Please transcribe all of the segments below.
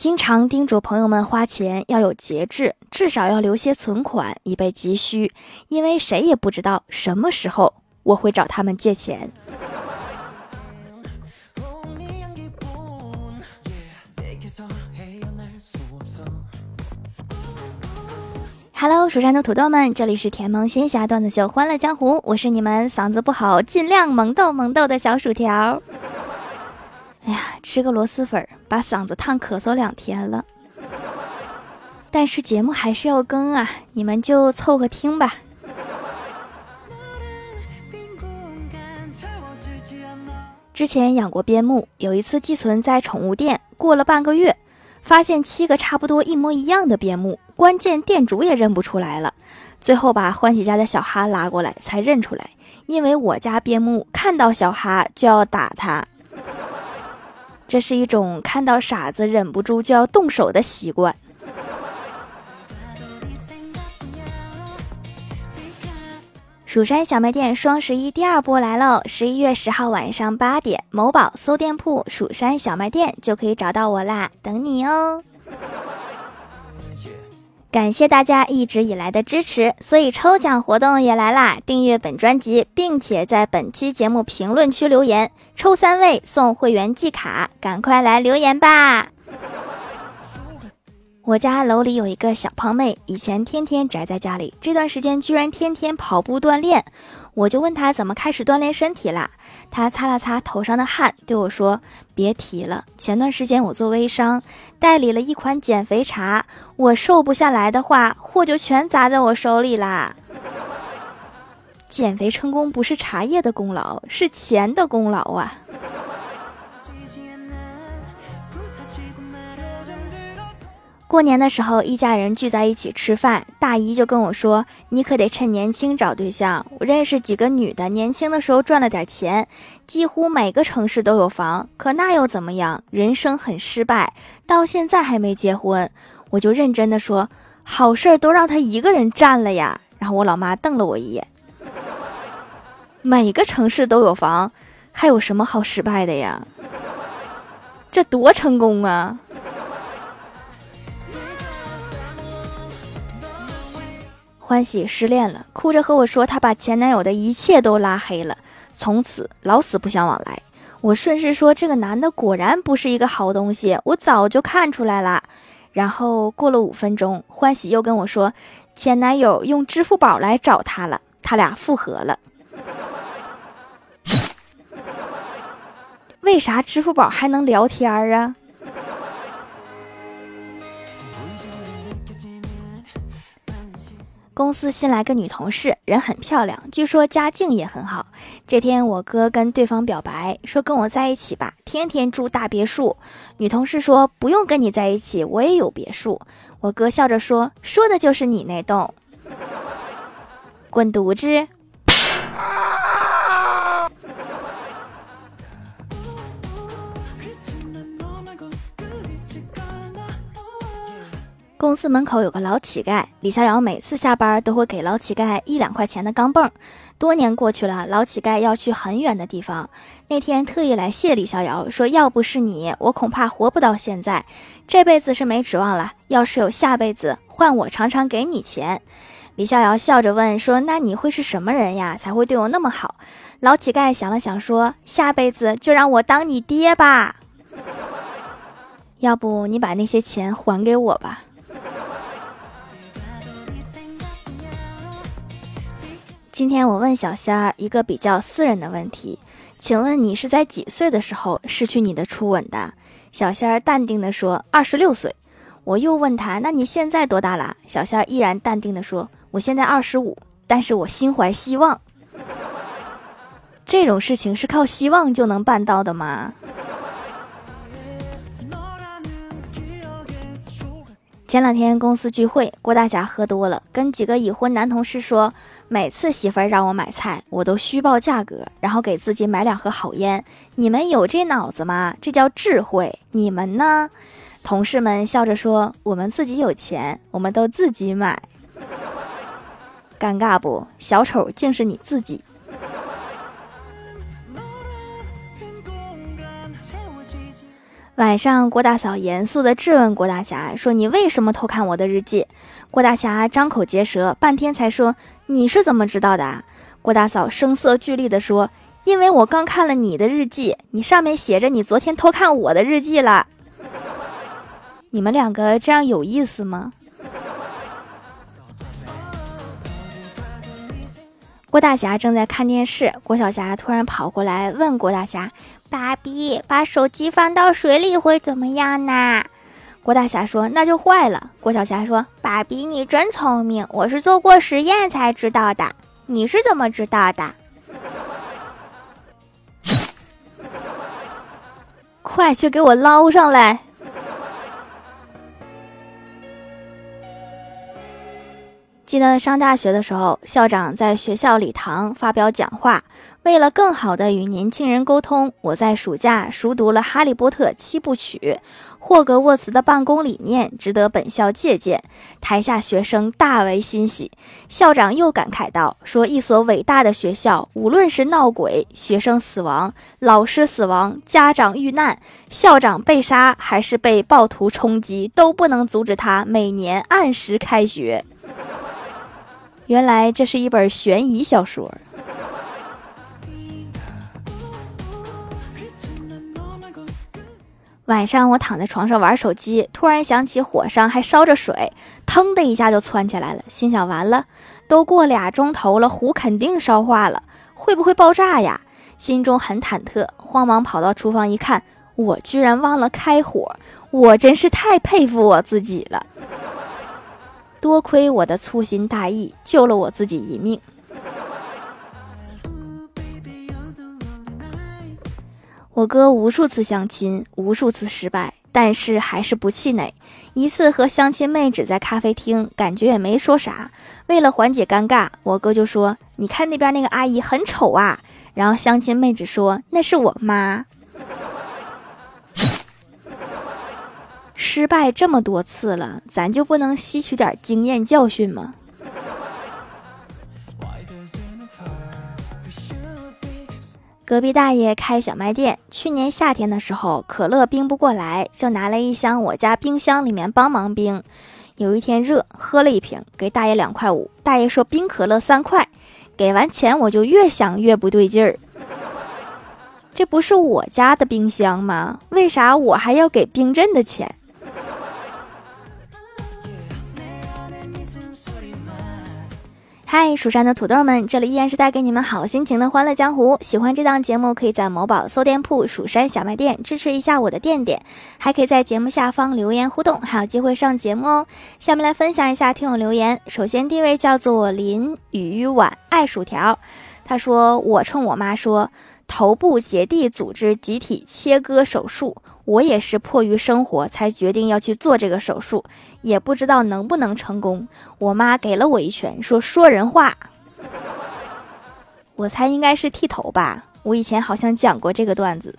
经常叮嘱朋友们花钱要有节制，至少要留些存款以备急需，因为谁也不知道什么时候我会找他们借钱。Hello，蜀山的土豆们，这里是甜萌仙侠段子秀《欢乐江湖》，我是你们嗓子不好尽量萌豆萌豆的小薯条。哎呀，吃个螺蛳粉把嗓子烫咳嗽两天了，但是节目还是要更啊，你们就凑合听吧。之前养过边牧，有一次寄存在宠物店，过了半个月，发现七个差不多一模一样的边牧，关键店主也认不出来了。最后把欢喜家的小哈拉过来才认出来，因为我家边牧看到小哈就要打他。这是一种看到傻子忍不住就要动手的习惯。蜀山小卖店双十一第二波来喽！十一月十号晚上八点，某宝搜店铺“蜀山小卖店”就可以找到我啦，等你哦。感谢大家一直以来的支持，所以抽奖活动也来啦！订阅本专辑，并且在本期节目评论区留言，抽三位送会员季卡，赶快来留言吧！我家楼里有一个小胖妹，以前天天宅在家里，这段时间居然天天跑步锻炼。我就问她怎么开始锻炼身体啦？他擦了擦头上的汗，对我说：“别提了，前段时间我做微商，代理了一款减肥茶，我瘦不下来的话，货就全砸在我手里啦。减肥成功不是茶叶的功劳，是钱的功劳啊。”过年的时候，一家人聚在一起吃饭，大姨就跟我说：“你可得趁年轻找对象。我认识几个女的，年轻的时候赚了点钱，几乎每个城市都有房，可那又怎么样？人生很失败，到现在还没结婚。”我就认真的说：“好事儿都让他一个人占了呀。”然后我老妈瞪了我一眼：“每个城市都有房，还有什么好失败的呀？这多成功啊！”欢喜失恋了，哭着和我说，她把前男友的一切都拉黑了，从此老死不相往来。我顺势说，这个男的果然不是一个好东西，我早就看出来了。然后过了五分钟，欢喜又跟我说，前男友用支付宝来找她了，他俩复合了。为啥支付宝还能聊天啊？公司新来个女同事，人很漂亮，据说家境也很好。这天我哥跟对方表白，说跟我在一起吧，天天住大别墅。女同事说不用跟你在一起，我也有别墅。我哥笑着说，说的就是你那栋，滚犊子！公司门口有个老乞丐，李逍遥每次下班都会给老乞丐一两块钱的钢镚。多年过去了，老乞丐要去很远的地方，那天特意来谢李逍遥，说要不是你，我恐怕活不到现在，这辈子是没指望了。要是有下辈子，换我常常给你钱。李逍遥笑着问说：“那你会是什么人呀？才会对我那么好？”老乞丐想了想说：“下辈子就让我当你爹吧。要不你把那些钱还给我吧。”今天我问小仙儿一个比较私人的问题，请问你是在几岁的时候失去你的初吻的？小仙儿淡定的说：“二十六岁。”我又问他：“那你现在多大了？”小仙儿依然淡定的说：“我现在二十五，但是我心怀希望。”这种事情是靠希望就能办到的吗？前两天公司聚会，郭大侠喝多了，跟几个已婚男同事说，每次媳妇儿让我买菜，我都虚报价格，然后给自己买两盒好烟。你们有这脑子吗？这叫智慧。你们呢？同事们笑着说，我们自己有钱，我们都自己买。尴尬不？小丑竟是你自己。晚上，郭大嫂严肃地质问郭大侠说：“你为什么偷看我的日记？”郭大侠张口结舌，半天才说：“你是怎么知道的？”郭大嫂声色俱厉地说：“因为我刚看了你的日记，你上面写着你昨天偷看我的日记了。你们两个这样有意思吗？”郭大侠正在看电视，郭小霞突然跑过来问郭大侠。爸比，把手机放到水里会怎么样呢？郭大侠说：“那就坏了。”郭小霞说：“爸比，你真聪明，我是做过实验才知道的。你是怎么知道的？” 快去给我捞上来！记得上大学的时候，校长在学校礼堂发表讲话。为了更好地与年轻人沟通，我在暑假熟读了《哈利波特》七部曲，霍格沃茨的办公理念值得本校借鉴。台下学生大为欣喜。校长又感慨道：“说一所伟大的学校，无论是闹鬼、学生死亡、老师死亡、家长遇难、校长被杀，还是被暴徒冲击，都不能阻止他每年按时开学。”原来这是一本悬疑小说。晚上我躺在床上玩手机，突然想起火上还烧着水，腾的一下就窜起来了。心想完了，都过俩钟头了，壶肯定烧化了，会不会爆炸呀？心中很忐忑，慌忙跑到厨房一看，我居然忘了开火，我真是太佩服我自己了。多亏我的粗心大意，救了我自己一命。我哥无数次相亲，无数次失败，但是还是不气馁。一次和相亲妹纸在咖啡厅，感觉也没说啥。为了缓解尴尬，我哥就说：“你看那边那个阿姨很丑啊。”然后相亲妹纸说：“那是我妈。”失败这么多次了，咱就不能吸取点经验教训吗？隔壁大爷开小卖店，去年夏天的时候，可乐冰不过来，就拿了一箱我家冰箱里面帮忙冰。有一天热，喝了一瓶，给大爷两块五。大爷说冰可乐三块，给完钱我就越想越不对劲儿。这不是我家的冰箱吗？为啥我还要给冰镇的钱？嗨，蜀山的土豆们，这里依然是带给你们好心情的欢乐江湖。喜欢这档节目，可以在某宝搜店铺“蜀山小卖店”支持一下我的店店，还可以在节目下方留言互动，还有机会上节目哦。下面来分享一下听友留言。首先，第一位叫做林雨晚爱薯条，他说：“我冲我妈说，头部结缔组织集体切割手术。”我也是迫于生活才决定要去做这个手术，也不知道能不能成功。我妈给了我一拳，说：“说人话。”我猜应该是剃头吧。我以前好像讲过这个段子。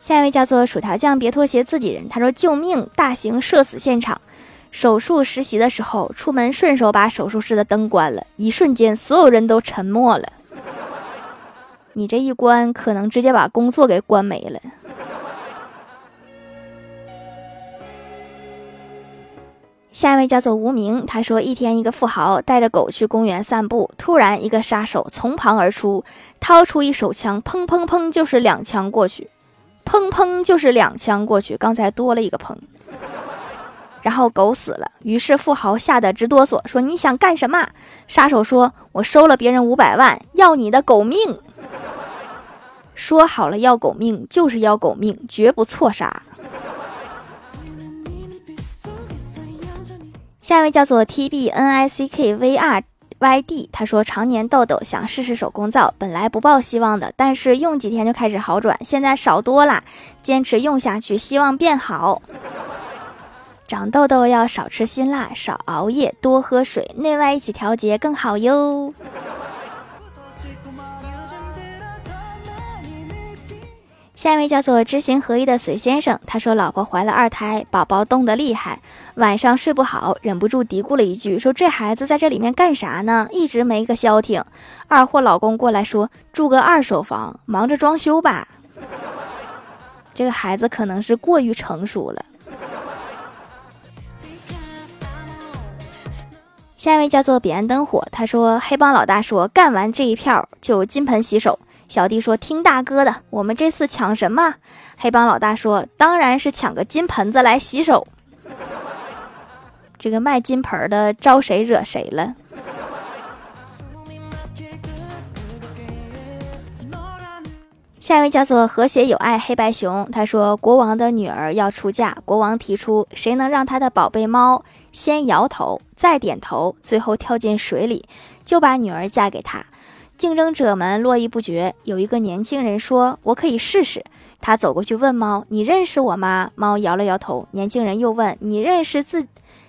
下一位叫做薯条酱，别拖鞋，自己人。他说：“救命！大型社死现场，手术实习的时候，出门顺手把手术室的灯关了，一瞬间，所有人都沉默了。”你这一关，可能直接把工作给关没了。下一位叫做无名，他说：一天，一个富豪带着狗去公园散步，突然一个杀手从旁而出，掏出一手枪，砰砰砰，就是两枪过去，砰砰就是两枪过去，刚才多了一个砰。然后狗死了，于是富豪吓得直哆嗦，说：“你想干什么？”杀手说：“我收了别人五百万，要你的狗命。”说好了要狗命，就是要狗命，绝不错杀。下一位叫做 T B N I C K V R Y D，他说常年痘痘，想试试手工皂，本来不抱希望的，但是用几天就开始好转，现在少多了，坚持用下去，希望变好。长痘痘要少吃辛辣，少熬夜，多喝水，内外一起调节更好哟。下一位叫做知行合一的隋先生，他说老婆怀了二胎，宝宝冻得厉害，晚上睡不好，忍不住嘀咕了一句，说这孩子在这里面干啥呢？一直没个消停。二货老公过来说住个二手房，忙着装修吧。这个孩子可能是过于成熟了。下一位叫做彼岸灯火，他说黑帮老大说干完这一票就金盆洗手。小弟说：“听大哥的，我们这次抢什么？”黑帮老大说：“当然是抢个金盆子来洗手。”这个卖金盆的招谁惹谁了？下一位叫做和谐友爱黑白熊，他说：“国王的女儿要出嫁，国王提出，谁能让他的宝贝猫先摇头，再点头，最后跳进水里，就把女儿嫁给他。”竞争者们络绎不绝。有一个年轻人说：“我可以试试。”他走过去问猫：“你认识我吗？”猫摇了摇头。年轻人又问：“你认识自？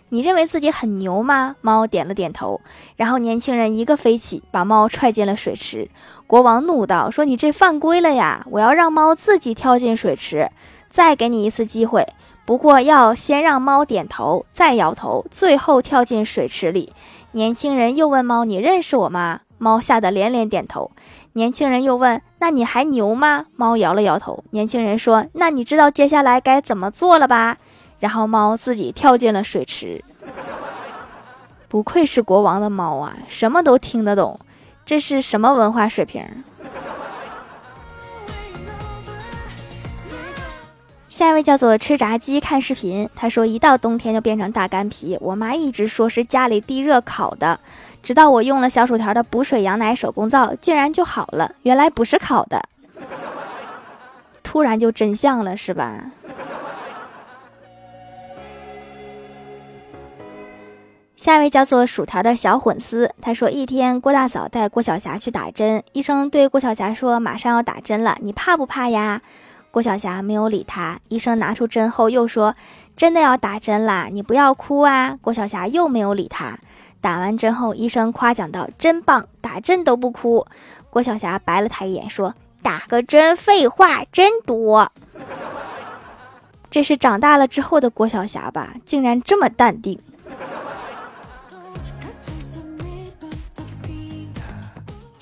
你认为自己很牛吗？”猫点了点头。然后年轻人一个飞起，把猫踹进了水池。国王怒道：“说你这犯规了呀！我要让猫自己跳进水池。再给你一次机会，不过要先让猫点头，再摇头，最后跳进水池里。”年轻人又问猫：“你认识我吗？”猫吓得连连点头，年轻人又问：“那你还牛吗？”猫摇了摇头。年轻人说：“那你知道接下来该怎么做了吧？”然后猫自己跳进了水池。不愧是国王的猫啊，什么都听得懂，这是什么文化水平？下一位叫做吃炸鸡看视频，他说一到冬天就变成大干皮，我妈一直说是家里地热烤的。直到我用了小薯条的补水羊奶手工皂，竟然就好了。原来不是烤的，突然就真相了，是吧？下一位叫做薯条的小混丝，他说：一天，郭大嫂带郭晓霞去打针，医生对郭晓霞说：“马上要打针了，你怕不怕呀？”郭晓霞没有理他。医生拿出针后又说：“真的要打针啦，你不要哭啊。”郭晓霞又没有理他。打完针后，医生夸奖道：“真棒，打针都不哭。”郭晓霞白了他一眼，说：“打个针，废话真多。”这是长大了之后的郭晓霞吧？竟然这么淡定。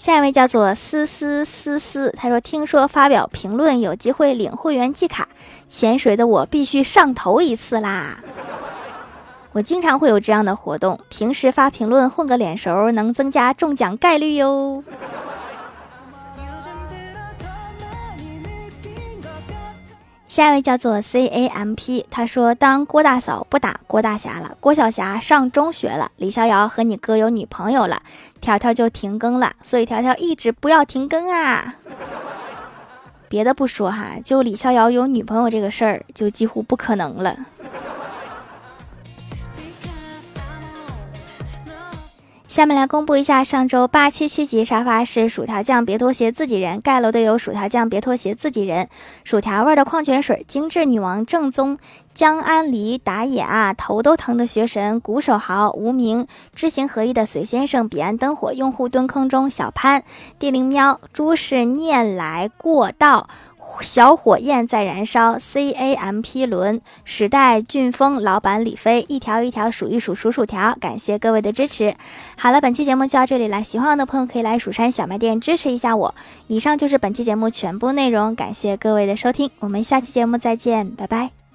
下一位叫做思思思思，他说：“听说发表评论有机会领会员季卡，潜水的我必须上头一次啦！”我经常会有这样的活动，平时发评论混个脸熟，能增加中奖概率哟。下一位叫做 C A M P，他说：“当郭大嫂不打郭大侠了，郭晓霞上中学了，李逍遥和你哥有女朋友了，条条就停更了，所以条条一直不要停更啊。别的不说哈，就李逍遥有女朋友这个事儿，就几乎不可能了。”下面来公布一下上周八七七级沙发是薯条酱别拖鞋自己人盖楼的有薯条酱别拖鞋自己人，薯条味的矿泉水，精致女王正宗江安梨打野啊，头都疼的学神鼓手豪无名知行合一的隋先生彼岸灯火用户蹲坑中小潘地灵喵诸事念来过道。小火焰在燃烧，C A M P 轮时代俊峰老板李飞一条一条数一数数数条，感谢各位的支持。好了，本期节目就到这里了，喜欢我的朋友可以来蜀山小卖店支持一下我。以上就是本期节目全部内容，感谢各位的收听，我们下期节目再见，拜拜。